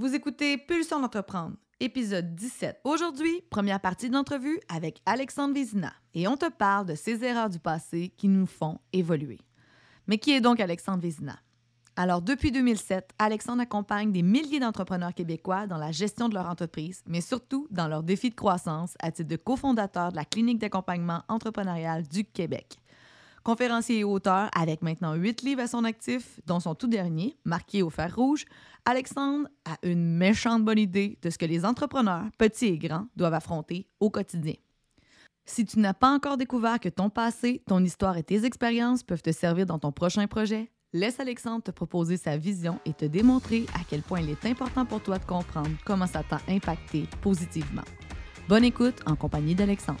Vous écoutez Pulsion d'entreprendre, épisode 17. Aujourd'hui, première partie de l'entrevue avec Alexandre Vézina. Et on te parle de ces erreurs du passé qui nous font évoluer. Mais qui est donc Alexandre Vézina? Alors, depuis 2007, Alexandre accompagne des milliers d'entrepreneurs québécois dans la gestion de leur entreprise, mais surtout dans leurs défis de croissance à titre de cofondateur de la clinique d'accompagnement entrepreneurial du Québec. Conférencier et auteur avec maintenant huit livres à son actif, dont son tout dernier, marqué au fer rouge, Alexandre a une méchante bonne idée de ce que les entrepreneurs, petits et grands, doivent affronter au quotidien. Si tu n'as pas encore découvert que ton passé, ton histoire et tes expériences peuvent te servir dans ton prochain projet, laisse Alexandre te proposer sa vision et te démontrer à quel point il est important pour toi de comprendre comment ça t'a impacté positivement. Bonne écoute en compagnie d'Alexandre.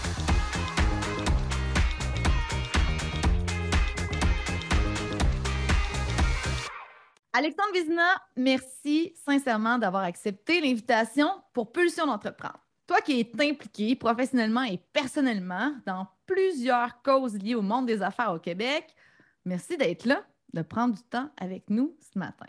Alexandre Vizina, merci sincèrement d'avoir accepté l'invitation pour Pulsion d'entreprendre. Toi qui es impliqué professionnellement et personnellement dans plusieurs causes liées au monde des affaires au Québec, merci d'être là, de prendre du temps avec nous ce matin.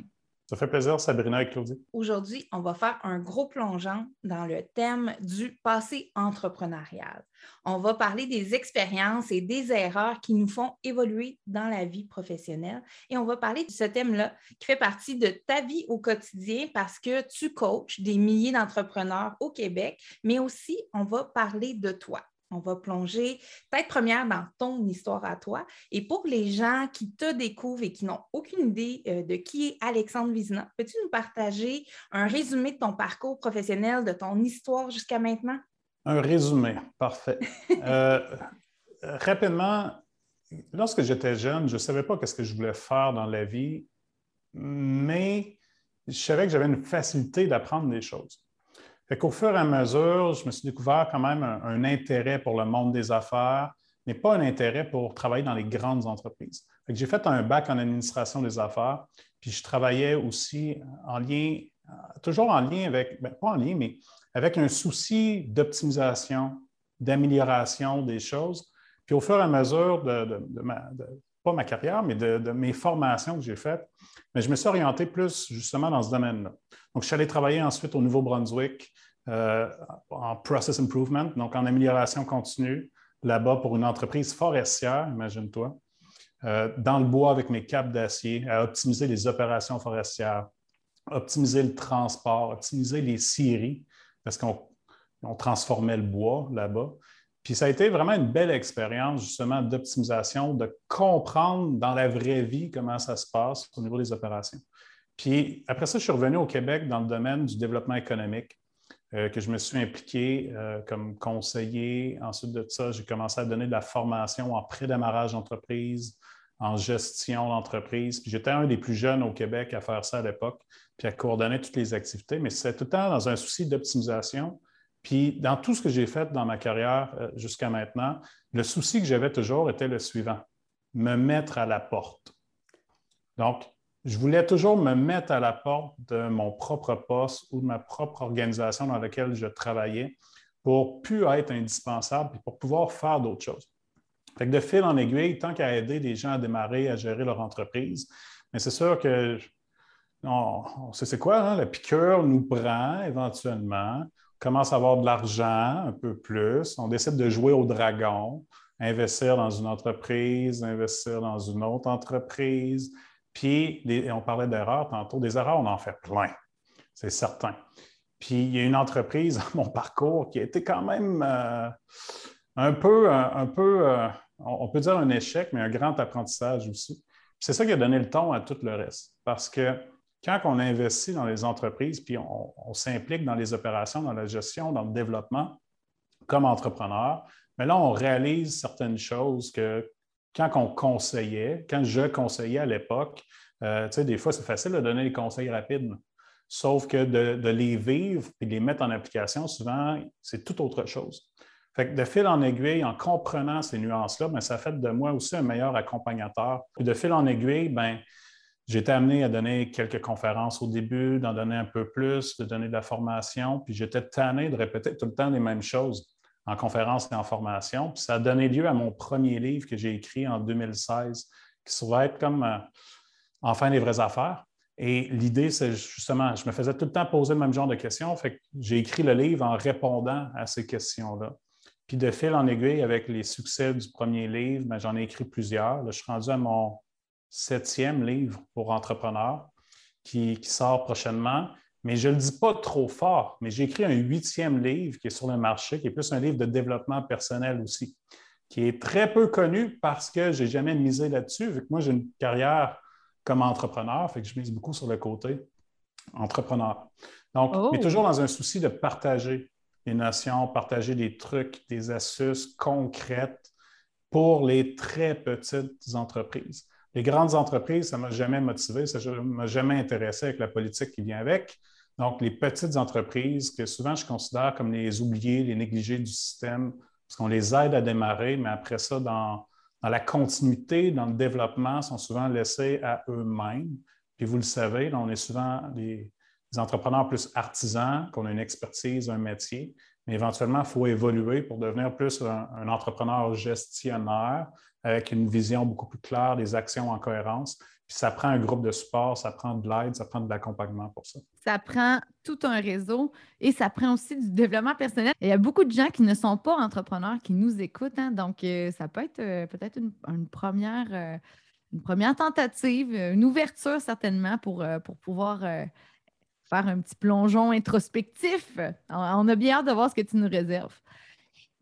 Ça fait plaisir, Sabrina et Claudie. Aujourd'hui, on va faire un gros plongeon dans le thème du passé entrepreneurial. On va parler des expériences et des erreurs qui nous font évoluer dans la vie professionnelle. Et on va parler de ce thème-là qui fait partie de ta vie au quotidien parce que tu coaches des milliers d'entrepreneurs au Québec, mais aussi on va parler de toi. On va plonger tête première dans ton histoire à toi. Et pour les gens qui te découvrent et qui n'ont aucune idée euh, de qui est Alexandre Vizina, peux-tu nous partager un résumé de ton parcours professionnel, de ton histoire jusqu'à maintenant? Un résumé, parfait. Euh, rapidement, lorsque j'étais jeune, je ne savais pas ce que je voulais faire dans la vie, mais je savais que j'avais une facilité d'apprendre des choses. Qu'au fur et à mesure, je me suis découvert quand même un, intérêt pour le monde des affaires, mais pas un intérêt pour travailler dans les grandes entreprises. j'ai fait un bac en administration des affaires, puis je travaillais aussi en lien, toujours en lien avec, ben, pas en lien, mais avec un souci d'optimisation, d'amélioration des choses. Puis au fur et à mesure de, ma, pas ma carrière, mais de, mes formations que j'ai faites, mais je me suis orienté plus justement dans ce domaine-là. Donc, je suis allé travailler ensuite au Nouveau-Brunswick euh, en process improvement, donc en amélioration continue, là-bas pour une entreprise forestière, imagine-toi, euh, dans le bois avec mes câbles d'acier, à optimiser les opérations forestières, optimiser le transport, optimiser les scieries, parce qu'on transformait le bois là-bas. Puis ça a été vraiment une belle expérience justement d'optimisation, de comprendre dans la vraie vie comment ça se passe au niveau des opérations. Puis après ça, je suis revenu au Québec dans le domaine du développement économique, euh, que je me suis impliqué euh, comme conseiller. Ensuite de ça, j'ai commencé à donner de la formation en pré-démarrage d'entreprise, en gestion d'entreprise. Puis j'étais un des plus jeunes au Québec à faire ça à l'époque, puis à coordonner toutes les activités. Mais c'était tout le temps dans un souci d'optimisation puis dans tout ce que j'ai fait dans ma carrière euh, jusqu'à maintenant, le souci que j'avais toujours était le suivant, me mettre à la porte. Donc, je voulais toujours me mettre à la porte de mon propre poste ou de ma propre organisation dans laquelle je travaillais pour plus être indispensable et pour pouvoir faire d'autres choses. Fait que de fil en aiguille, tant qu'à aider les gens à démarrer, à gérer leur entreprise, mais c'est sûr que on, sait c'est quoi, hein? la piqûre nous prend éventuellement commence à avoir de l'argent un peu plus, on décide de jouer au dragon, investir dans une entreprise, investir dans une autre entreprise. Puis, on parlait d'erreurs tantôt, des erreurs, on en fait plein, c'est certain. Puis il y a une entreprise dans mon parcours qui a été quand même euh, un peu, un, peu euh, on peut dire un échec, mais un grand apprentissage aussi. C'est ça qui a donné le ton à tout le reste. Parce que quand on investit dans les entreprises, puis on, s'implique dans les opérations, dans la gestion, dans le développement comme entrepreneur, mais là, on réalise certaines choses que quand on conseillait, quand je conseillais à l'époque, euh, tu sais, des fois, c'est facile de donner des conseils rapides. Sauf que de, les vivre et de les mettre en application, souvent, c'est tout autre chose. Fait que de fil en aiguille, en comprenant ces nuances-là, ben, ça fait de moi aussi un meilleur accompagnateur. Et de fil en aiguille, ben, j'ai été amené à donner quelques conférences au début, d'en donner un peu plus, de donner de la formation, puis j'étais tanné de répéter tout le temps les mêmes choses en conférence et en formation. Puis ça a donné lieu à mon premier livre que j'ai écrit en 2016, qui va être comme euh, Enfin les vraies affaires. Et l'idée, c'est justement, je me faisais tout le temps poser le même genre de questions. Fait que j'ai écrit le livre en répondant à ces questions-là. Puis de fil en aiguille, avec les succès du premier livre, ben, j'en ai écrit plusieurs. Je suis rendu à mon septième livre pour entrepreneurs qui, qui sort prochainement mais je ne le dis pas trop fort, mais j'ai écrit un huitième livre qui est sur le marché, qui est plus un livre de développement personnel aussi, qui est très peu connu parce que je n'ai jamais misé là-dessus, vu que moi, j'ai une carrière comme entrepreneur, fait que je mise beaucoup sur le côté entrepreneur. Donc, mais oh! toujours dans un souci de partager les notions, partager des trucs, des astuces concrètes pour les très petites entreprises. Les grandes entreprises, ça ne m'a jamais motivé, ça ne m'a jamais intéressé avec la politique qui vient avec. Donc, les petites entreprises que souvent je considère comme les oubliés, les négligés du système, parce qu'on les aide à démarrer, mais après ça, dans, la continuité, dans le développement, sont souvent laissés à eux-mêmes. Puis vous le savez, on est souvent des, entrepreneurs plus artisans, qu'on a une expertise, un métier, mais éventuellement, il faut évoluer pour devenir plus un entrepreneur gestionnaire avec une vision beaucoup plus claire, des actions en cohérence ça prend un groupe de support, ça prend de l'aide, ça prend de l'accompagnement pour ça. Ça prend tout un réseau et ça prend aussi du développement personnel. il y a beaucoup de gens qui ne sont pas entrepreneurs qui nous écoutent. Hein. donc, euh, ça peut être euh, peut-être une, première, euh, une première tentative, une ouverture certainement pour, pour pouvoir faire un petit plongeon introspectif. On a bien hâte de voir ce que tu nous réserves.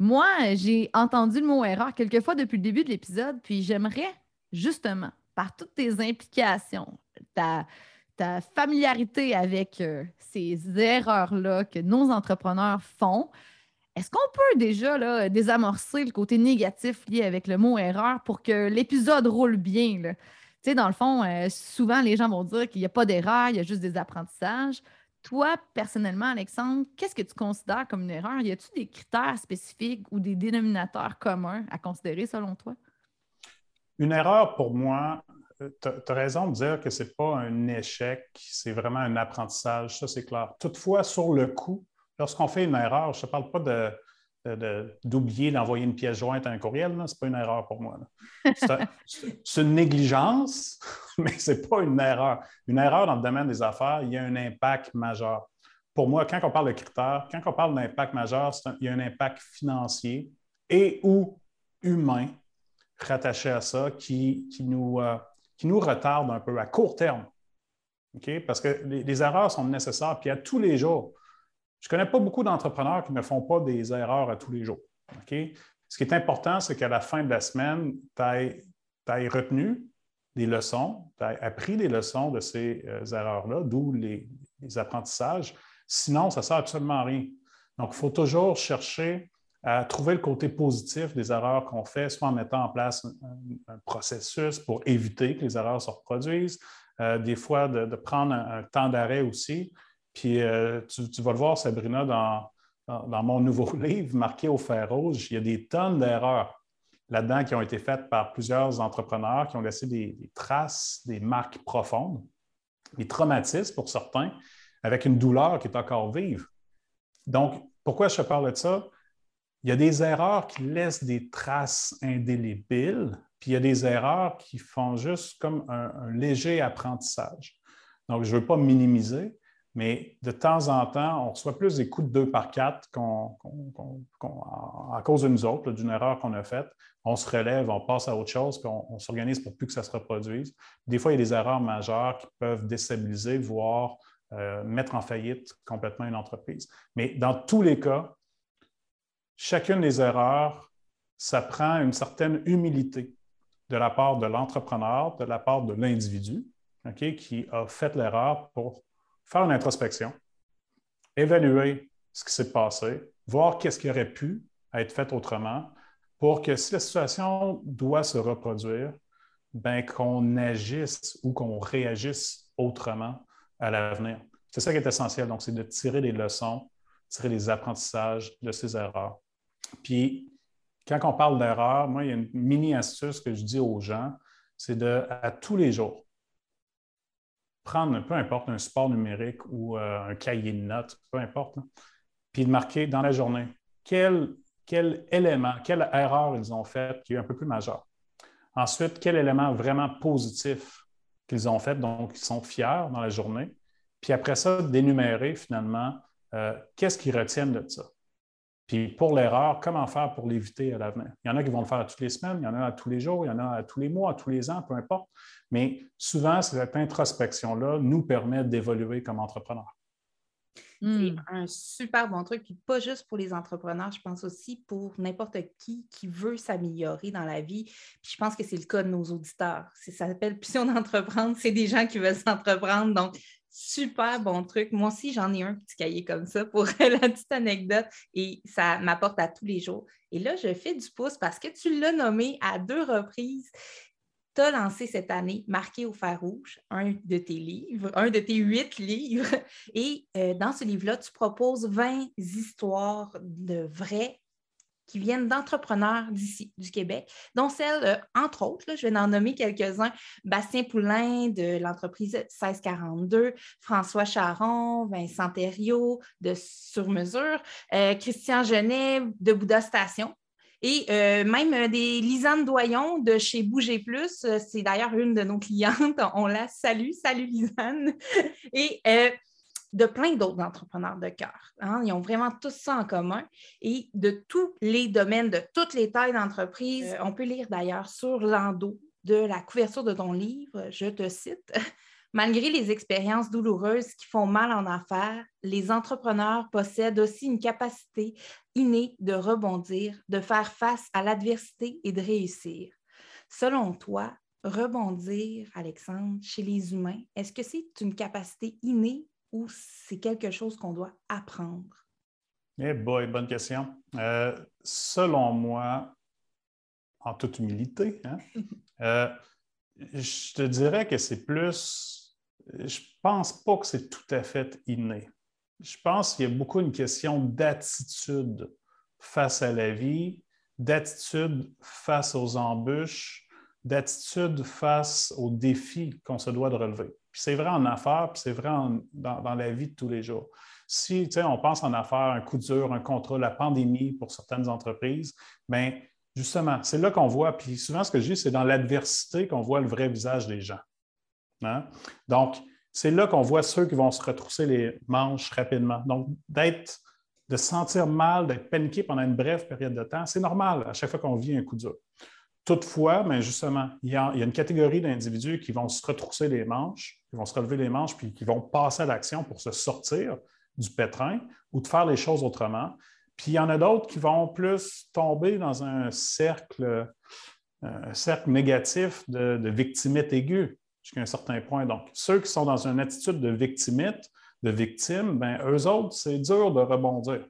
Moi, j'ai entendu le mot erreur quelques fois depuis le début de l'épisode, puis j'aimerais justement par toutes tes implications, ta, familiarité avec euh, ces erreurs-là que nos entrepreneurs font, est-ce qu'on peut déjà désamorcer le côté négatif lié avec le mot erreur pour que l'épisode roule bien? Dans le fond, euh, souvent les gens vont dire qu'il n'y a pas d'erreur, il y a juste des apprentissages. Toi, personnellement, Alexandre, qu'est-ce que tu considères comme une erreur? Y a-t-il des critères spécifiques ou des dénominateurs communs à considérer selon toi? Une erreur, pour moi, euh, tu as raison de dire que ce n'est pas un échec, c'est vraiment un apprentissage, ça c'est clair. Toutefois, sur le coup, lorsqu'on fait une erreur, je ne parle pas d'oublier d'envoyer une pièce jointe à un courriel, ce n'est pas une erreur pour moi. C'est une négligence, mais ce n'est pas une erreur. Une erreur dans le domaine des affaires, il y a un impact majeur. Pour moi, quand on parle de critères, quand on parle d'impact majeur, il y a un impact financier et ou humain rattaché à ça qui, nous, euh, qui nous retarde un peu à court terme. Parce que les, erreurs sont nécessaires, puis à tous les jours. Je ne connais pas beaucoup d'entrepreneurs qui ne font pas des erreurs à tous les jours. Ce qui est important, c'est qu'à la fin de la semaine, tu aies, retenu des leçons, tu aies appris des leçons de ces euh, erreurs-là, d'où les, apprentissages. Sinon, ça ne sert absolument à rien. Donc, il faut toujours chercher à trouver le côté positif des erreurs qu'on fait, soit en mettant en place un, processus pour éviter que les erreurs se reproduisent, euh, des fois de, prendre un, temps d'arrêt aussi. Puis euh, tu, vas le voir, Sabrina, dans, mon nouveau livre, marqué au fer rouge, il y a des tonnes d'erreurs là-dedans qui ont été faites par plusieurs entrepreneurs qui ont laissé des, des traces, des marques profondes, des traumatismes pour certains, avec une douleur qui est encore vive. Donc, pourquoi je te parle de ça? il y a des erreurs qui laissent des traces indélébiles, puis il y a des erreurs qui font juste comme un, léger apprentissage. Donc, je ne veux pas minimiser, mais de temps en temps, on reçoit plus des coups de deux par quatre à cause de nous autres, d'une erreur qu'on a faite. On se relève, on passe à autre chose, puis on, s'organise pour plus que ça se reproduise. Des fois, il y a des erreurs majeures qui peuvent déstabiliser, voire euh, mettre en faillite complètement une entreprise. Mais dans tous les cas, chacune des erreurs, ça prend une certaine humilité de la part de l'entrepreneur, de la part de l'individu, qui a fait l'erreur pour faire une introspection, évaluer ce qui s'est passé, voir qu'est-ce qui aurait pu être fait autrement pour que si la situation doit se reproduire, ben, qu'on agisse ou qu'on réagisse autrement à l'avenir. C'est ça qui est essentiel. Donc, c'est de tirer des leçons, tirer des apprentissages de ces erreurs. Puis, quand on parle d'erreur, moi, il y a une mini astuce que je dis aux gens, c'est de, à tous les jours, prendre, peu importe, un support numérique ou euh, un cahier de notes, peu importe, puis de marquer dans la journée quel, élément, quelle erreur ils ont fait qui est un peu plus majeur. Ensuite, quel élément vraiment positif qu'ils ont fait, donc ils sont fiers dans la journée. Puis après ça, d'énumérer finalement euh, qu'est-ce qu'ils retiennent de ça. Puis pour l'erreur, comment faire pour l'éviter à l'avenir? Il y en a qui vont le faire toutes les semaines, il y en a à tous les jours, il y en a à tous les mois, à tous les ans, peu importe. Mais souvent, cette introspection-là nous permet d'évoluer comme entrepreneur. C'est hmm. un super bon truc, puis pas juste pour les entrepreneurs, je pense aussi pour n'importe qui qui veut s'améliorer dans la vie. Puis je pense que c'est le cas de nos auditeurs. Ça s'appelle Puission d'entreprendre, c'est des gens qui veulent s'entreprendre. Donc, super bon truc. Moi aussi, j'en ai un petit cahier comme ça pour la petite anecdote et ça m'apporte à tous les jours. Et là, je fais du pouce parce que tu l'as nommé à deux reprises tu as lancé cette année Marqué au fer rouge, un de tes livres, un de tes huit livres. Et euh, dans ce livre-là, tu proposes 20 histoires de vrais qui viennent d'entrepreneurs d'ici, du Québec, dont celle, euh, entre autres, je vais en nommer quelques-uns, Bastien Poulain de l'entreprise 1642, François Charon, Vincent Thériault de Sur Mesure, euh, Christian Genet de Bouddha Station, et euh, même des Lisanne Doyon de chez Bouger Plus, c'est d'ailleurs une de nos clientes. On la salue. Salut Lisanne. De plein d'autres entrepreneurs de cœur. Hein. Ils ont vraiment tout ça en commun. Et de tous les domaines, de toutes les tailles d'entreprise, on peut lire d'ailleurs sur l'endos de la couverture de ton livre, je te cite, Malgré les expériences douloureuses qui font mal en affaires, les entrepreneurs possèdent aussi une capacité innée de rebondir, de faire face à l'adversité et de réussir. Selon toi, rebondir, Alexandre, chez les humains, est-ce que c'est une capacité innée ou c'est quelque chose qu'on doit apprendre? Eh boy, bonne question. Euh, selon moi, en toute humilité, hein, euh, je te dirais que c'est plus je pense pas que c'est tout à fait inné. Je pense qu'il y a beaucoup une question d'attitude face à la vie, d'attitude face aux embûches, d'attitude face aux défis qu'on se doit de relever. C'est vrai en affaires, puis c'est vrai dans, la vie de tous les jours. Si on pense en affaires, un coup dur, un contrat, la pandémie pour certaines entreprises, bien, justement, c'est là qu'on voit, puis souvent ce que je dis, c'est dans l'adversité qu'on voit le vrai visage des gens. Hein? Donc, c'est là qu'on voit ceux qui vont se retrousser les manches rapidement. Donc, d'être, de se sentir mal, d'être paniqué pendant une brève période de temps, c'est normal à chaque fois qu'on vit un coup dur. Toutefois, mais justement, il y, a, une catégorie d'individus qui vont se retrousser les manches, qui vont se relever les manches, puis qui vont passer à l'action pour se sortir du pétrin ou de faire les choses autrement. Puis il y en a d'autres qui vont plus tomber dans un cercle, un cercle négatif de, de victimite aiguë jusqu'à un certain point. Donc, ceux qui sont dans une attitude de victimite, de victime, ben, eux autres, c'est dur de rebondir.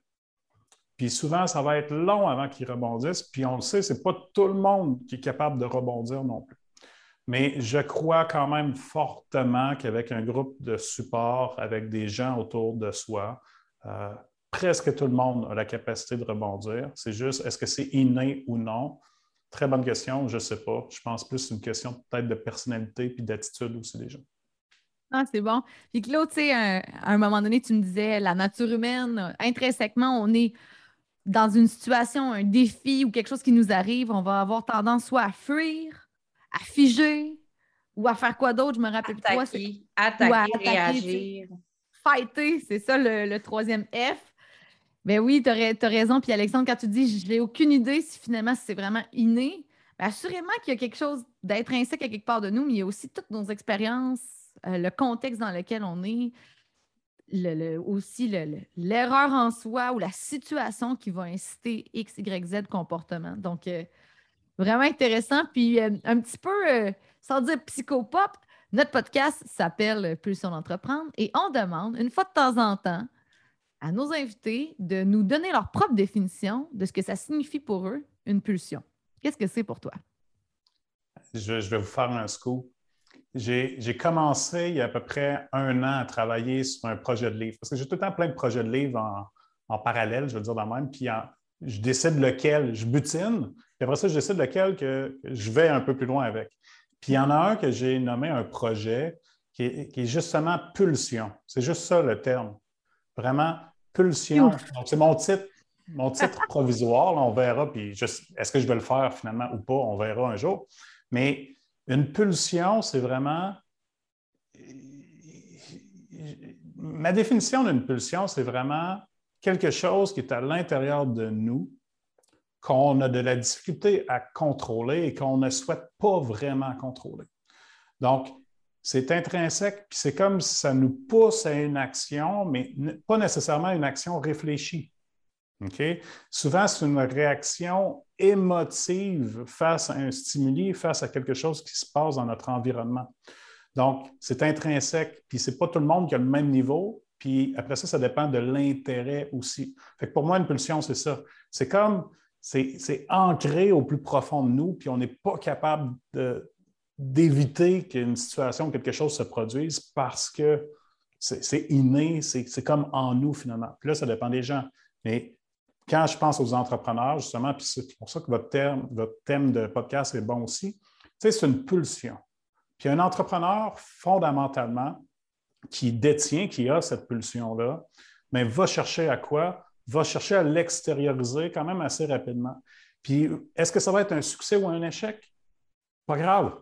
Puis souvent, ça va être long avant qu'ils rebondissent. Puis on le sait, ce n'est pas tout le monde qui est capable de rebondir non plus. Mais je crois quand même fortement qu'avec un groupe de support, avec des gens autour de soi, euh, presque tout le monde a la capacité de rebondir. C'est juste, est-ce que c'est inné ou non? Très bonne question, je ne sais pas. Je pense plus c'est une question peut-être de personnalité puis d'attitude aussi des gens. Ah, c'est bon. Puis Claude, tu sais, à un moment donné, tu me disais, la nature humaine, intrinsèquement, on est dans une situation, un défi ou quelque chose qui nous arrive, on va avoir tendance soit à fuir, à figer ou à faire quoi d'autre, je me rappelle plus quoi. Attaquer, attaquer, réagir. Fighter, c'est ça le, troisième F. Ben oui, tu as, raison. Puis Alexandre, quand tu dis je n'ai aucune idée si finalement c'est vraiment inné, ben assurément qu'il y a quelque chose d'intrinsèque à quelque part de nous, mais il y a aussi toutes nos expériences, euh, le contexte dans lequel on est. aussi l'erreur en soi ou la situation qui va inciter X, Y, Z comportement. Donc, euh, vraiment intéressant. Puis, euh, un petit peu, euh, sans dire psychopop, notre podcast s'appelle Pulsion d'entreprendre et on demande, une fois de temps en temps, à nos invités de nous donner leur propre définition de ce que ça signifie pour eux, une pulsion. Qu'est-ce que c'est pour toi? Je, vais vous faire un scoop. J'ai commencé il y a à peu près un an à travailler sur un projet de livre, parce que j'ai tout le temps plein de projets de livre en, parallèle, je veux dire de même, puis je décide lequel je butine, puis après ça, je décide lequel que je vais un peu plus loin avec. Puis il y en a un que j'ai nommé un projet qui est, justement pulsion. C'est juste ça le terme. Vraiment pulsion. Donc, c'est mon titre, mon titre provisoire. on verra. Puis est-ce que je vais le faire finalement ou pas? On verra un jour. Mais une pulsion, c'est vraiment. Ma définition d'une pulsion, c'est vraiment quelque chose qui est à l'intérieur de nous, qu'on a de la difficulté à contrôler et qu'on ne souhaite pas vraiment contrôler. Donc, c'est intrinsèque, puis c'est comme si ça nous pousse à une action, mais pas nécessairement une action réfléchie. Souvent, c'est une réaction émotive face à un stimuli, face à quelque chose qui se passe dans notre environnement. Donc, c'est intrinsèque, puis ce n'est pas tout le monde qui a le même niveau, puis après ça, ça dépend de l'intérêt aussi. Fait pour moi, une pulsion, c'est ça. C'est comme, c'est ancré au plus profond de nous, puis on n'est pas capable d'éviter qu'une situation, quelque chose se produise parce que c'est inné, c'est comme en nous finalement. Puis là, ça dépend des gens. Mais quand je pense aux entrepreneurs, justement, puis c'est pour ça que votre, thème de podcast est bon aussi, c'est une pulsion. Puis un entrepreneur, fondamentalement, qui détient, qui a cette pulsion-là, mais va chercher à quoi? Va chercher à l'extérioriser quand même assez rapidement. Puis est-ce que ça va être un succès ou un échec? Pas grave.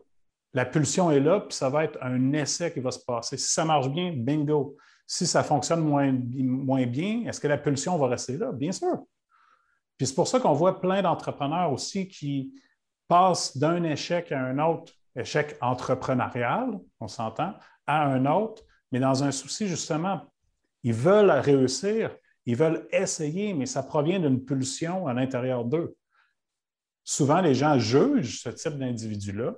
La pulsion est là, puis ça va être un essai qui va se passer. Si ça marche bien, bingo. Si ça fonctionne moins bien, est-ce que la pulsion va rester là? Bien sûr. Puis c'est pour ça qu'on voit plein d'entrepreneurs aussi qui passent d'un échec à un autre, échec entrepreneurial, on s'entend, à un autre, mais dans un souci justement, ils veulent réussir, ils veulent essayer, mais ça provient d'une pulsion à l'intérieur d'eux. Souvent, les gens jugent ce type d'individu-là,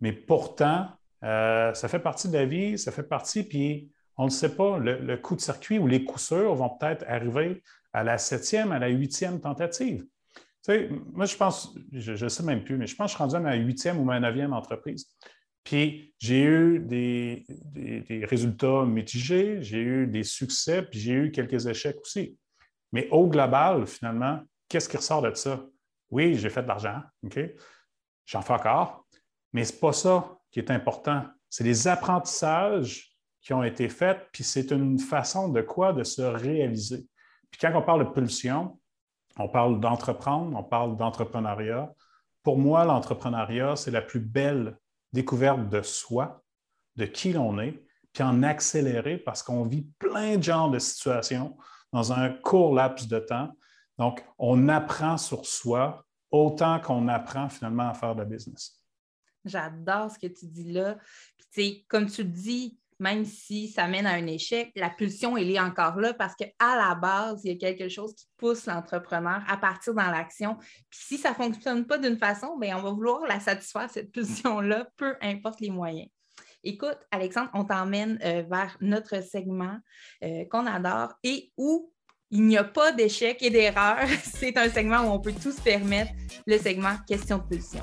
mais pourtant, euh, ça fait partie de la vie, ça fait partie, puis on ne sait pas, le, coup de circuit ou les coups sûrs vont peut-être arriver à la septième, à la huitième tentative. Tu sais, moi, je pense, je ne sais même plus, mais je pense que je suis rendu à ma huitième ou ma neuvième entreprise. Puis j'ai eu des, résultats mitigés, j'ai eu des succès, puis j'ai eu quelques échecs aussi. Mais au global, finalement, qu'est-ce qui ressort de ça? Oui, j'ai fait de l'argent, OK? J'en fais encore, mais ce n'est pas ça qui est important. C'est les apprentissages qui ont été faits, puis c'est une façon de quoi? De se réaliser? Puis quand on parle de pulsion, on parle d'entreprendre, on parle d'entrepreneuriat. Pour moi, l'entrepreneuriat, c'est la plus belle découverte de soi, de qui l'on est, puis en accélérer parce qu'on vit plein de genres de situations dans un court laps de temps. Donc, on apprend sur soi autant qu'on apprend finalement à faire de la business. J'adore ce que tu dis là. Puis, comme tu dis, même si ça mène à un échec, la pulsion, elle est encore là parce qu'à la base, il y a quelque chose qui pousse l'entrepreneur à partir dans l'action. Puis si ça ne fonctionne pas d'une façon, bien, on va vouloir la satisfaire, cette pulsion-là, peu importe les moyens. Écoute, Alexandre, on t'emmène euh, vers notre segment euh, qu'on adore et où il n'y a pas d'échec et d'erreur. C'est un segment où on peut tout se permettre, le segment question de pulsion.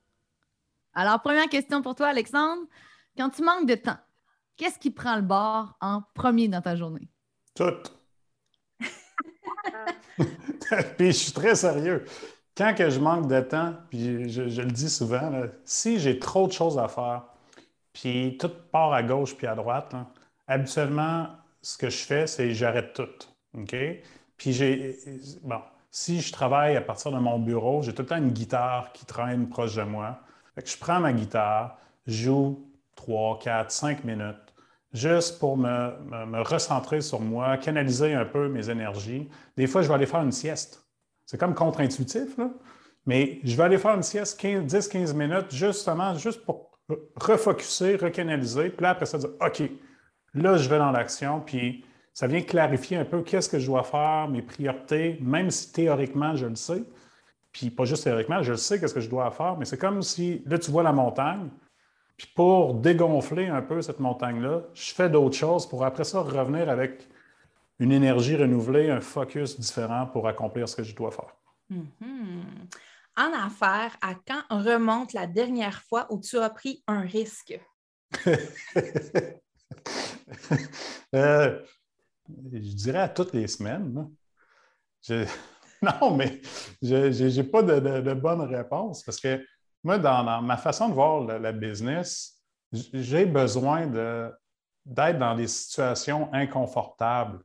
Alors, première question pour toi, Alexandre. Quand tu manques de temps, qu'est-ce qui prend le bord en premier dans ta journée? Tout. puis je suis très sérieux. Quand que je manque de temps, puis je, le dis souvent, si j'ai trop de choses à faire, puis tout part à gauche puis à droite, habituellement, ce que je fais, c'est j'arrête tout. OK? Puis j'ai. Bon, si je travaille à partir de mon bureau, j'ai tout le temps une guitare qui traîne proche de moi. Je prends ma guitare, joue 3, 4, 5 minutes, juste pour me, me, recentrer sur moi, canaliser un peu mes énergies. Des fois, je vais aller faire une sieste. C'est comme contre-intuitif. Mais je vais aller faire une sieste 10-15 minutes, justement, juste pour refocuser, recanaliser. Puis là, après ça, dire OK, là, je vais dans l'action. Puis ça vient clarifier un peu qu'est-ce que je dois faire, mes priorités, même si théoriquement, je le sais. Puis pas juste théoriquement, je sais qu'est-ce que je dois faire, mais c'est comme si, là, tu vois la montagne, puis pour dégonfler un peu cette montagne-là, je fais d'autres choses pour après ça revenir avec une énergie renouvelée, un focus différent pour accomplir ce que je dois faire. Mm-hmm. En affaires, à quand remonte la dernière fois où tu as pris un risque? euh, je dirais à toutes les semaines. non, mais je n'ai pas de, bonne réponse parce que moi, dans, ma façon de voir la, business, j'ai besoin d'être dans des situations inconfortables,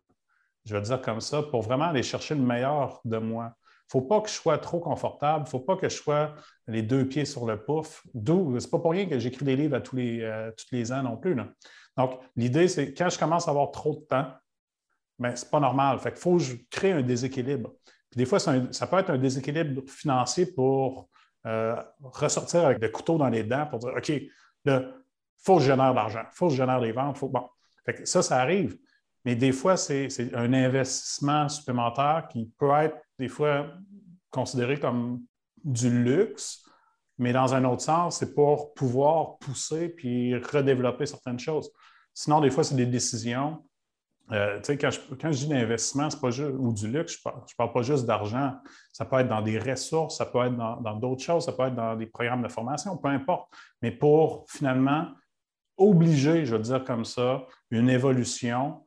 je vais dire comme ça, pour vraiment aller chercher le meilleur de moi. Il ne faut pas que je sois trop confortable, il ne faut pas que je sois les deux pieds sur le pouf. D'où, ce n'est pas pour rien que j'écris des livres à tous les, euh, les ans non plus. Donc, l'idée, c'est quand je commence à avoir trop de temps, mais ben, ce n'est pas normal. Fait faut que je crée un déséquilibre. Des fois, ça peut être un déséquilibre financier pour euh, ressortir avec des couteaux dans les dents pour dire OK, il faut que je génère de l'argent, il faut que je génère des ventes. Bon. ça, ça arrive. Mais des fois, c'est un investissement supplémentaire qui peut être des fois considéré comme du luxe, mais dans un autre sens, c'est pour pouvoir pousser puis redévelopper certaines choses. Sinon, des fois, c'est des décisions euh, quand, je, quand, je, dis l'investissement, pas juste, ou du luxe, je ne parle, pas juste d'argent. Ça peut être dans des ressources, ça peut être dans d'autres choses, ça peut être dans des programmes de formation, peu importe. Mais pour finalement obliger, je veux dire comme ça, une évolution,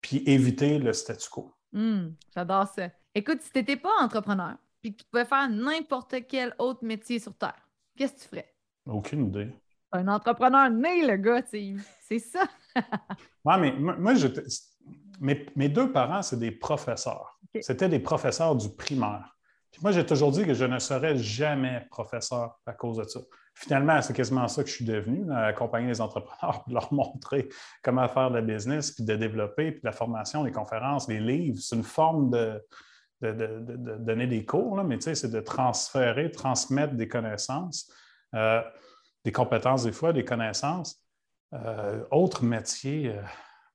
puis éviter le statu quo. Hmm, j'adore ça. Écoute, si tu n'étais pas entrepreneur, puis que tu pouvais faire n'importe quel autre métier sur Terre, qu'est-ce que tu ferais? Aucune idée. Un entrepreneur né, le gars, c'est ça. oui, mais moi, j'étais mes, deux parents, c'est des professeurs. C'était des professeurs du primaire. moi, j'ai toujours dit que je ne serais jamais professeur à cause de ça. Finalement, c'est quasiment ça que je suis devenu, accompagner les entrepreneurs, leur montrer comment faire de la business, puis de développer, puis de la formation, les conférences, les livres. C'est une forme de, donner des cours, mais tu sais, c'est de transférer, transmettre des connaissances, euh, des compétences des fois, des connaissances. Euh, autre métier, euh,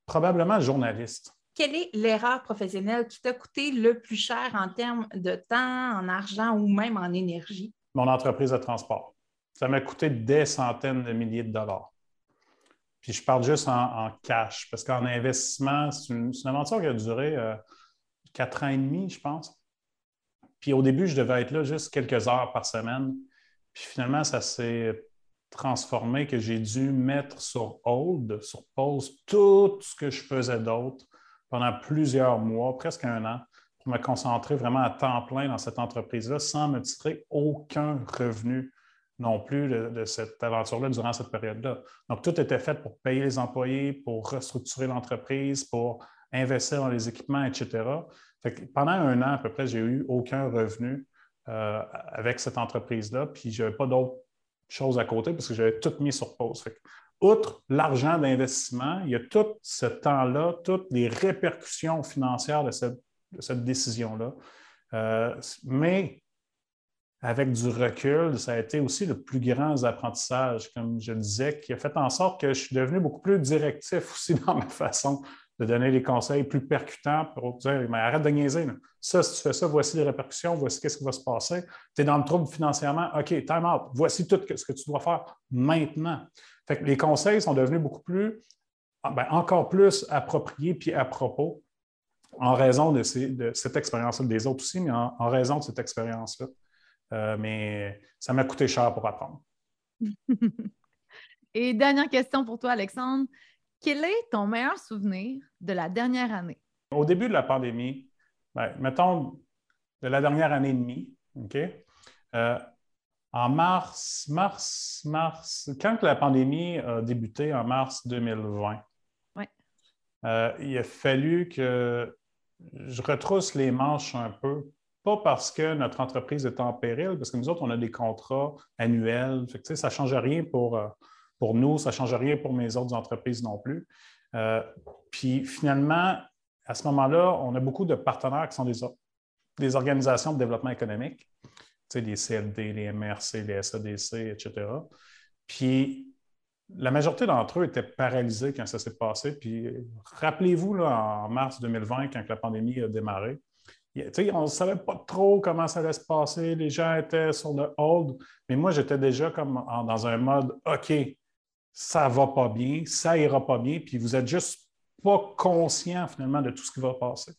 Probablement journaliste. Quelle est l'erreur professionnelle qui t'a coûté le plus cher en termes de temps, en argent ou même en énergie? Mon entreprise de transport. Ça m'a coûté des centaines de milliers de dollars. Puis je parle juste en, cash, parce qu'en investissement, c'est une, aventure qui a duré euh, quatre ans et demi, je pense. Puis au début, je devais être là juste quelques heures par semaine. Puis finalement, ça s'est transformé que j'ai dû mettre sur hold, sur pause, tout ce que je faisais d'autre pendant plusieurs mois, presque un an, pour me concentrer vraiment à temps plein dans cette entreprise-là sans me tirer aucun revenu non plus de, cette aventure-là durant cette période-là. Donc, tout était fait pour payer les employés, pour restructurer l'entreprise, pour investir dans les équipements, etc. pendant un an à peu près, j'ai eu aucun revenu euh, avec cette entreprise-là, puis je n'avais pas d'autres choses à côté parce que j'avais tout mis sur pause. outre l'argent d'investissement, il y a tout ce temps-là, toutes les répercussions financières de cette, décision-là. Euh, mais avec du recul, ça a été aussi le plus grand apprentissage, comme je le disais, qui a fait en sorte que je suis devenu beaucoup plus directif aussi dans ma façon de donner des conseils plus percutants pour dire mais arrête de niaiser. Ça, si tu fais ça, voici les répercussions, voici ce qui va se passer. Tu es dans le trouble financièrement, OK, time out. Voici tout ce que tu dois faire maintenant. Fait les conseils sont devenus beaucoup plus, ah, ben, encore plus appropriés puis à propos en raison de, cette expérience-là, des autres aussi, mais en, raison de cette expérience-là. Euh, mais ça m'a coûté cher pour apprendre. Et dernière question pour toi, Alexandre. Quel est ton meilleur souvenir de la dernière année? Au début de la pandémie, ben, mettons de la dernière année et demie, OK? Euh, En mars, mars, mars, quand la pandémie a débuté en mars 2020, euh, il a fallu que je retrousse les manches un peu, pas parce que notre entreprise est en péril, parce que nous autres, on a des contrats annuels. ça ne change rien pour, euh, pour nous, ça ne change rien pour mes autres entreprises non plus. Euh, puis finalement, à ce moment-là, on a beaucoup de partenaires qui sont des, organisations de développement économique, les CLD, les MRC, les SADC, etc. Puis la majorité d'entre eux étaient paralysés quand ça s'est passé. Puis rappelez-vous, en mars 2020, quand la pandémie a démarré, on ne savait pas trop comment ça allait se passer. Les gens étaient sur le hold, mais moi, j'étais déjà comme dans un mode OK, ça va pas bien, ça ira pas bien, puis vous n'êtes juste pas conscient finalement de tout ce qui va passer.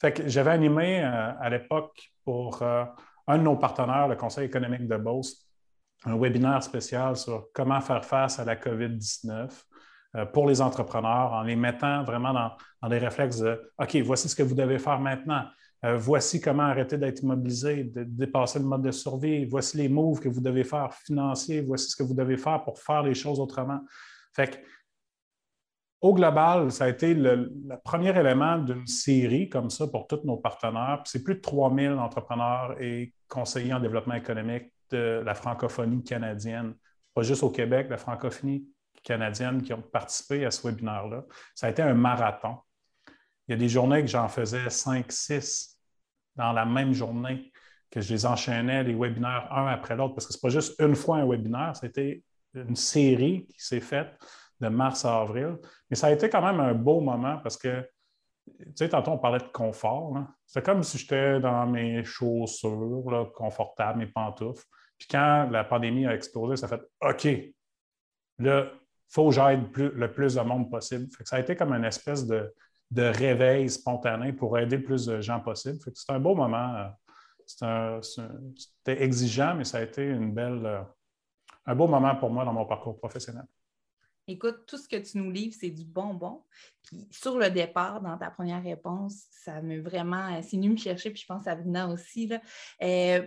Fait que j'avais animé euh, à l'époque pour euh, un de nos partenaires, le Conseil économique de Beauce, un webinaire spécial sur comment faire face à la COVID-19 euh, pour les entrepreneurs en les mettant vraiment dans, dans, des réflexes de OK, voici ce que vous devez faire maintenant. Euh, voici comment arrêter d'être immobilisé, de dépasser le mode de survie. Voici les moves que vous devez faire financiers. Voici ce que vous devez faire pour faire les choses autrement. Fait que, au global, ça a été le, premier élément d'une série comme ça pour tous nos partenaires. C'est plus de 3000 entrepreneurs et conseillers en développement économique de la francophonie canadienne, pas juste au Québec, la francophonie canadienne qui ont participé à ce webinaire-là. Ça a été un marathon. Il y a des journées que j'en faisais 5, 6 dans la même journée, que je les enchaînais, les webinaires un après l'autre, parce que ce n'est pas juste une fois un webinaire, c'était une série qui s'est faite de mars à avril. Mais ça a été quand même un beau moment parce que, tu sais, tantôt on parlait de confort. C'est comme si j'étais dans mes chaussures confortables, mes pantoufles. Puis quand la pandémie a explosé, ça a fait OK, là, il faut que j'aide le plus de monde possible. ça a été comme une espèce de, de réveil spontané pour aider le plus de gens possible. C'est un beau moment. Euh, c'était exigeant, mais ça a été une belle, euh, un beau moment pour moi dans mon parcours professionnel. Écoute, tout ce que tu nous livres, c'est du bonbon. Puis sur le départ, dans ta première réponse, ça me vraiment, c'est venu me chercher, puis je pense à Vina aussi, là, euh,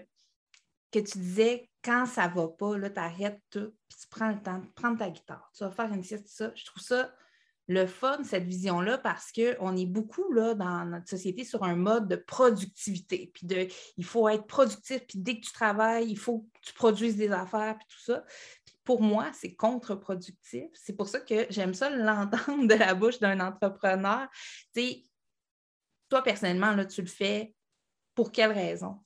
que tu disais quand ça ne va pas, tu arrêtes tout, puis tu prends le temps de prendre ta guitare. Tu vas faire une sieste, ça. Je trouve ça le fun, cette vision-là, parce qu'on est beaucoup là, dans notre société sur un mode de productivité. Puis de il faut être productif, puis dès que tu travailles, il faut que tu produises des affaires, puis tout ça. pour moi, c'est contre-productif. C'est pour ça que j'aime ça l'entendre de la bouche d'un entrepreneur. Tu sais, toi, personnellement, là, tu le fais pour quelle raison?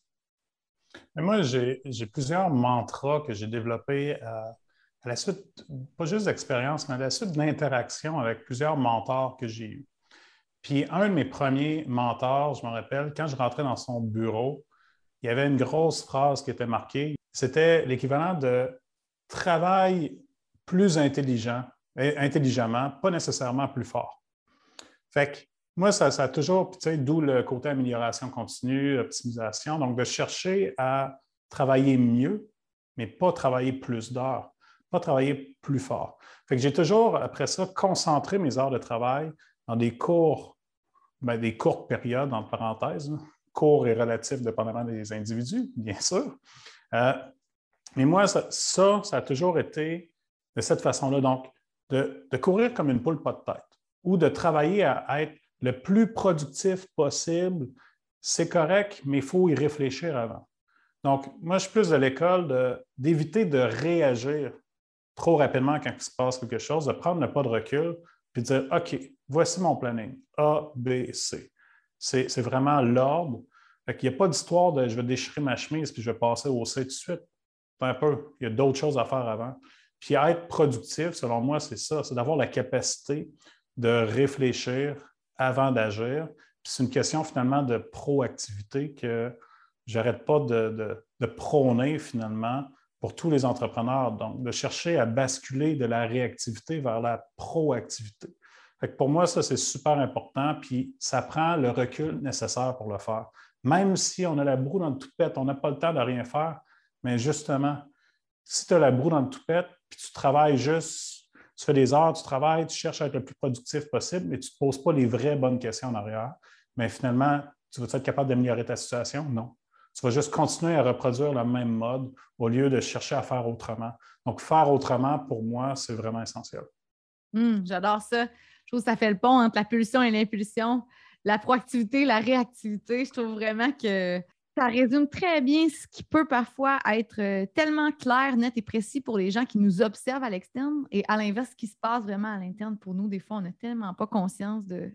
moi, j'ai plusieurs mantras que j'ai développés euh, à la suite, pas juste d'expérience, mais à la suite d'interactions avec plusieurs mentors que j'ai eus. Puis un de mes premiers mentors, je me rappelle, quand je rentrais dans son bureau, il y avait une grosse phrase qui était marquée. C'était l'équivalent de travail plus intelligent, intelligemment, pas nécessairement plus fort. Fait que moi, ça, ça a toujours, d'où le côté amélioration continue, optimisation, donc de chercher à travailler mieux, mais pas travailler plus d'heures pas travailler plus fort. Fait que j'ai toujours, après ça, concentré mes heures de travail dans des cours, ben, des courtes périodes, entre parenthèses, courts et relatifs dépendamment des individus, bien sûr. Euh, mais moi, ça, ça, a toujours été de cette façon-là. Donc, de, de, courir comme une poule pas de tête ou de travailler à être le plus productif possible, c'est correct, mais il faut y réfléchir avant. Donc, moi, je suis plus de l'école d'éviter de réagir trop rapidement quand il se passe quelque chose, de prendre le pas de recul puis de dire OK, voici mon planning A, B, C. C'est vraiment l'ordre. Il n'y a pas d'histoire de je vais déchirer ma chemise puis je vais passer au C tout de suite. Un peu. Il y a d'autres choses à faire avant. Puis être productif, selon moi, c'est ça, c'est d'avoir la capacité de réfléchir avant d'agir. Puis c'est une question finalement de proactivité que j'arrête pas de, de prôner finalement pour tous les entrepreneurs, donc de chercher à basculer de la réactivité vers la proactivité. pour moi, ça, c'est super important, puis ça prend le recul nécessaire pour le faire. Même si on a la broue dans le toupette, on n'a pas le temps de rien faire, mais justement, si tu as la broue dans le toupette, puis tu travailles juste, tu fais des heures, tu travailles, tu cherches à être le plus productif possible, mais tu ne te poses pas les vraies bonnes questions en arrière, mais finalement, tu vas être capable d'améliorer ta situation? Non. Tu vas juste continuer à reproduire le même mode au lieu de chercher à faire autrement. Donc, faire autrement, pour moi, c'est vraiment essentiel. Hum, j'adore ça. Je trouve que ça fait le pont entre la pulsion et l'impulsion, la proactivité, la réactivité. Je trouve vraiment que ça résume très bien ce qui peut parfois être euh, tellement clair, net et précis pour les gens qui nous observent à l'externe et à l'inverse, ce qui se passe vraiment à l'interne pour nous. Des fois, on n'a tellement pas conscience de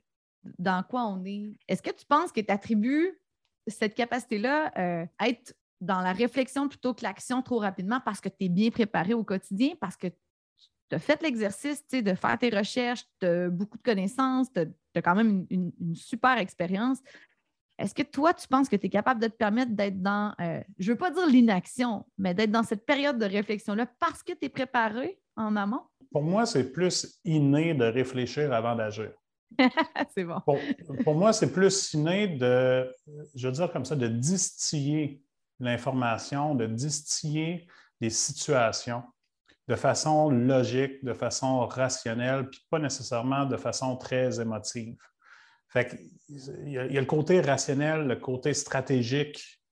dans quoi on est. Est-ce que tu penses que tu attribues cette capacité-là euh, être dans la réflexion plutôt que l'action trop rapidement parce que tu es bien préparé au quotidien, parce que tu as fait l'exercice de faire tes recherches, tu as beaucoup de connaissances, tu as, quand même une, super expérience. Est-ce que toi, tu penses que tu es capable de te permettre d'être dans, euh, je ne veux pas dire l'inaction, mais d'être dans cette période de réflexion-là parce que tu es préparé en amont? Pour moi, c'est plus inné de réfléchir avant d'agir. c'est bon. Pour, moi, c'est plus inné de, je veux dire comme ça, de distiller l'information, de distiller les situations de façon logique, de façon rationnelle, puis pas nécessairement de façon très émotive. Il, y a, le côté rationnel, le côté stratégique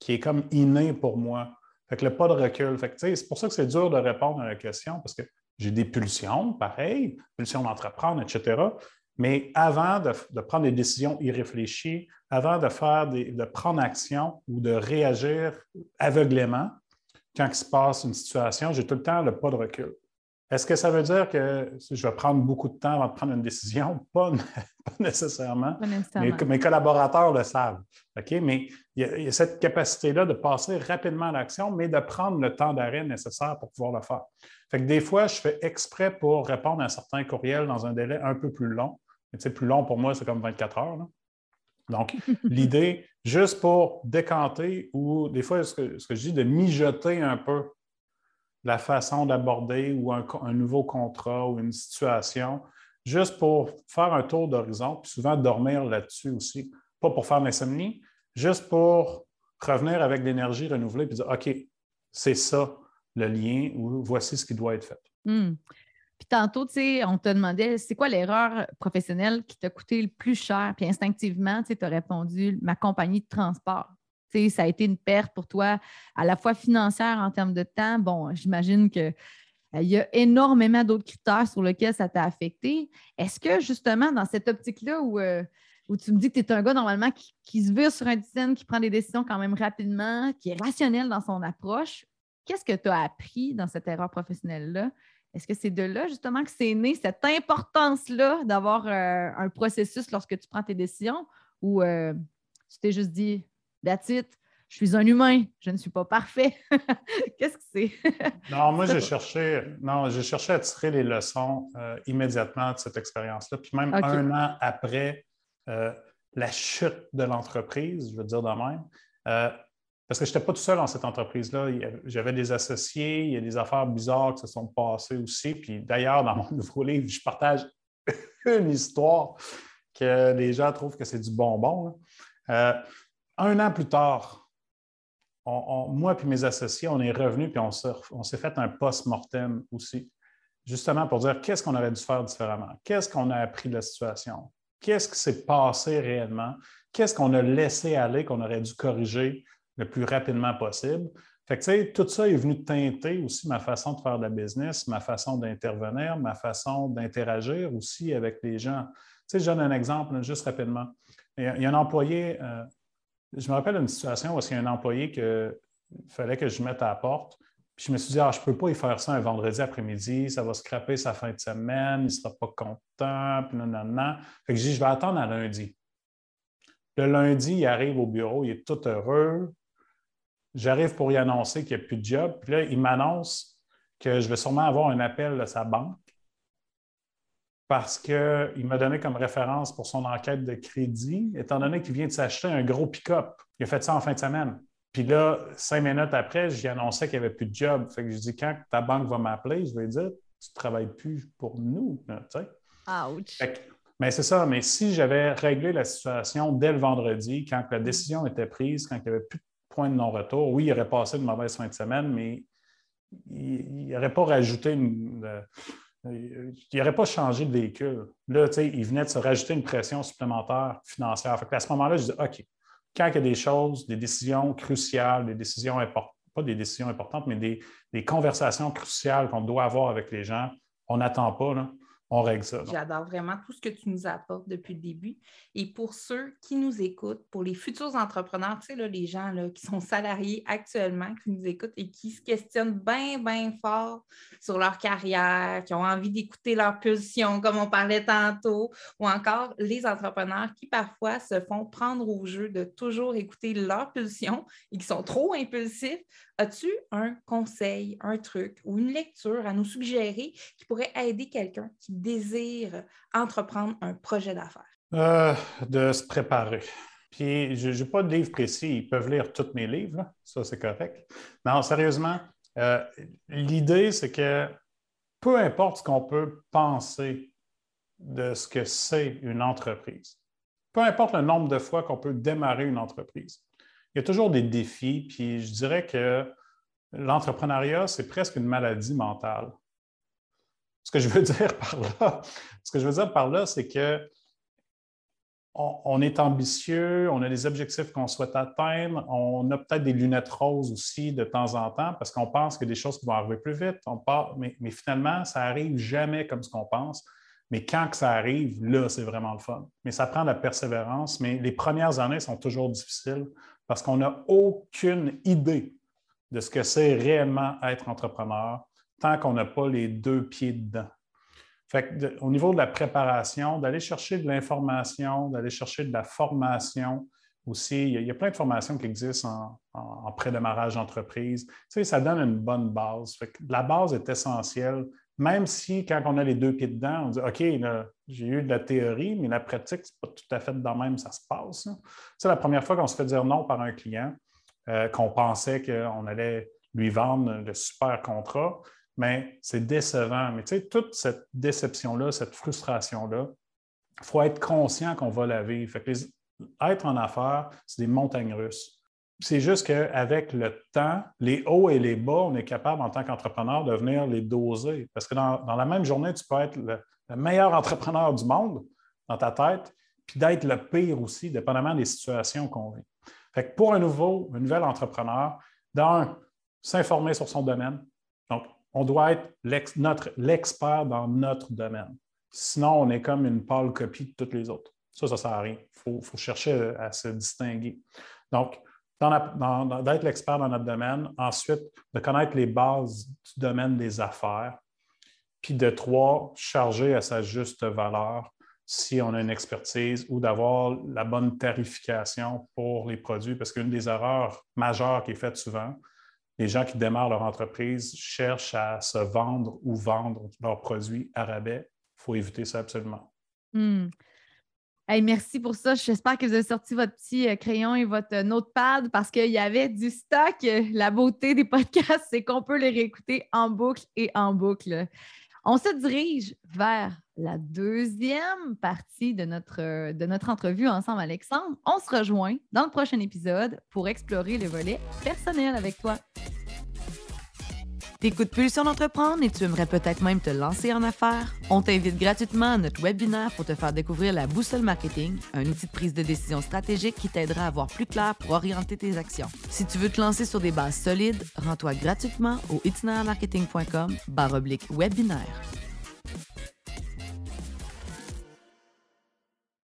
qui est comme inné pour moi. Fait que le pas de recul. c'est pour ça que c'est dur de répondre à la question parce que j'ai des pulsions, pareil, pulsions d'entreprendre, etc. Mais avant de, prendre des décisions irréfléchies, avant de, faire de prendre action ou de réagir aveuglément, quand il se passe une situation, j'ai tout le temps le pas de recul. Est-ce que ça veut dire que je vais prendre beaucoup de temps avant de prendre une décision? Pas, nécessairement. Mes, collaborateurs le savent. Mais il y, a, cette capacité-là de passer rapidement à l'action, mais de prendre le temps d'arrêt nécessaire pour pouvoir le faire. Fait que des fois, je fais exprès pour répondre à certains courriels dans un délai un peu plus long. Mais, plus long pour moi, c'est comme 24 heures. Donc, l'idée, juste pour décanter ou des fois, ce que, je dis, de mijoter un peu la façon d'aborder ou un, nouveau contrat ou une situation, juste pour faire un tour d'horizon, puis souvent dormir là-dessus aussi. Pas pour faire l'insomnie, juste pour revenir avec l'énergie renouvelée et dire OK, c'est ça le lien ou voici ce qui doit être fait. Hmm. Puis tantôt, tu sais, on te demandait c'est quoi l'erreur professionnelle qui t'a coûté le plus cher? Puis instinctivement, tu as répondu ma compagnie de transport. Tu sais, ça a été une perte pour toi, à la fois financière en termes de temps. Bon, j'imagine que euh, il y a énormément d'autres critères sur lesquels ça t'a affecté. Est-ce que justement, dans cette optique-là où, euh, où tu me dis que tu es un gars normalement qui, se vire sur un dizaine, qui prend des décisions quand même rapidement, qui est rationnel dans son approche, qu'est-ce que tu as appris dans cette erreur professionnelle-là? Est-ce que c'est de là justement que c'est né cette importance-là d'avoir euh, un processus lorsque tu prends tes décisions? Ou euh, tu t'es juste dit, that's it, je suis un humain, je ne suis pas parfait. Qu'est-ce que c'est? non, moi, j'ai cherché, non, j'ai cherché à tirer les leçons euh, immédiatement de cette expérience-là. Puis même un an après la chute de l'entreprise, je veux dire de même, parce que je n'étais pas tout seul dans cette entreprise-là. J'avais des associés, il y a des affaires bizarres qui se sont passées aussi. Puis d'ailleurs, dans mon nouveau livre, je partage une histoire que les gens trouvent que c'est du bonbon. Euh, un an plus tard, moi et mes associés, on est revenus puis on s'est fait un post-mortem aussi, justement pour dire qu'est-ce qu'on aurait dû faire différemment, qu'est-ce qu'on a appris de la situation, qu'est-ce qui s'est passé réellement, qu'est-ce qu'on a laissé aller, qu'on aurait dû corriger? Le plus rapidement possible. Fait que, tout ça est venu teinter aussi ma façon de faire de la business, ma façon d'intervenir, ma façon d'interagir aussi avec les gens. Je donne un exemple juste rapidement. Il y a, un employé, euh, je me rappelle d'une situation où il y a un employé qu'il fallait que je mette à la porte. Puis je me suis dit, ah, je ne peux pas y faire ça un vendredi après-midi, ça va scraper sa fin de semaine, il ne sera pas content, puis non, non, non. Fait que je dis, je vais attendre à lundi. Le lundi, il arrive au bureau, il est tout heureux, J'arrive pour y annoncer qu'il n'y a plus de job. Puis là, il m'annonce que je vais sûrement avoir un appel de sa banque parce qu'il m'a donné comme référence pour son enquête de crédit, étant donné qu'il vient de s'acheter un gros pick-up. Il a fait ça en fin de semaine. Puis là, cinq minutes après, j'y annonçais qu'il n'y avait plus de job. Fait que je dis, quand ta banque va m'appeler, je vais dire, tu ne travailles plus pour nous. Ouch. mais c'est ça. Mais si j'avais réglé la situation dès le vendredi, quand la décision était prise, quand il n'y avait plus de point de non-retour. Oui, il aurait passé une mauvaise fin de semaine, mais il n'aurait pas rajouté une. Il n'aurait pas changé de véhicule. Là, il venait de se rajouter une pression supplémentaire financière. à ce moment-là, je dis OK, quand il y a des choses, des décisions cruciales, des décisions importantes, pas des décisions importantes, mais des, des conversations cruciales qu'on doit avoir avec les gens, on n'attend pas. Là règle ça. J'adore vraiment tout ce que tu nous apportes depuis le début. Et pour ceux qui nous écoutent, pour les futurs entrepreneurs, tu sais, là, les gens là, qui sont salariés actuellement, qui nous écoutent et qui se questionnent bien, bien fort sur leur carrière, qui ont envie d'écouter leur pulsion, comme on parlait tantôt, ou encore les entrepreneurs qui parfois se font prendre au jeu de toujours écouter leur pulsion et qui sont trop impulsifs. As-tu un conseil, un truc ou une lecture à nous suggérer qui pourrait aider quelqu'un qui désire entreprendre un projet d'affaires? Euh, de se préparer. Puis, je n'ai pas de livre précis. Ils peuvent lire tous mes livres. Ça, c'est correct. Non, sérieusement, euh, l'idée, c'est que peu importe ce qu'on peut penser de ce que c'est une entreprise, peu importe le nombre de fois qu'on peut démarrer une entreprise, il y a toujours des défis, puis je dirais que l'entrepreneuriat, c'est presque une maladie mentale. Ce que je veux dire par là, ce que je veux dire par là, c'est que on, est ambitieux, on a des objectifs qu'on souhaite atteindre, on a peut-être des lunettes roses aussi de temps en temps parce qu'on pense que des choses vont arriver plus vite. On part, mais, finalement, ça arrive jamais comme ce qu'on pense. Mais quand que ça arrive, là, c'est vraiment le fun. Mais ça prend de la persévérance. Mais les premières années sont toujours difficiles parce qu'on n'a aucune idée de ce que c'est réellement être entrepreneur tant qu'on n'a pas les deux pieds dedans. Au niveau de la préparation, d'aller chercher de l'information, d'aller chercher de la formation aussi. Il y, a, plein de formations qui existent en, pré-démarrage d'entreprise. Ça donne une bonne base. la base est essentielle, même si quand on a les deux pieds dedans, on dit OK, j'ai eu de la théorie, mais la pratique, ce n'est pas tout à fait dans même, ça se passe. C'est la première fois qu'on se fait dire non par un client, euh, qu'on pensait qu'on allait lui vendre le super contrat, mais c'est décevant. Mais tu sais, toute cette déception-là, cette frustration-là, il faut être conscient qu'on va la vivre. Fait que être en affaires, c'est des montagnes russes. C'est juste qu'avec le temps, les hauts et les bas, on est capable en tant qu'entrepreneur de venir les doser. Parce que dans, la même journée, tu peux être le, meilleur entrepreneur du monde dans ta tête, puis d'être le pire aussi, dépendamment des situations qu'on vit. Fait que pour un nouveau, un nouvel entrepreneur, d'un, s'informer sur son domaine. On doit être l'expert dans notre domaine. Sinon, on est comme une pâle copie de toutes les autres. Ça, ça ne sert à rien. Il faut, chercher à se distinguer. Donc, d'être l'expert dans notre domaine. Ensuite, de connaître les bases du domaine des affaires. Puis de trois, charger à sa juste valeur si on a une expertise ou d'avoir la bonne tarification pour les produits. Parce qu'une des erreurs majeures qui est faite souvent, les gens qui démarrent leur entreprise cherchent à se vendre ou vendre leurs produits à rabais. Il faut éviter ça absolument. Hmm. merci pour ça. J'espère que vous avez sorti votre petit euh, crayon et votre notepad parce qu'il y avait du stock. La beauté des podcasts, c'est qu'on peut les réécouter en boucle et en boucle. On se dirige vers la deuxième partie de notre, de notre entrevue ensemble, Alexandre. On se rejoint dans le prochain épisode pour explorer le volet personnel avec toi. T'écoutes Pulsion d'entreprendre et tu aimerais peut-être même te lancer en affaires? On t'invite gratuitement à notre webinaire pour te faire découvrir la boussole marketing, un outil de prise de décision stratégique qui t'aidera à voir plus clair pour orienter tes actions. Si tu veux te lancer sur des bases solides, rends-toi gratuitement au itinermarketing.com webinaire.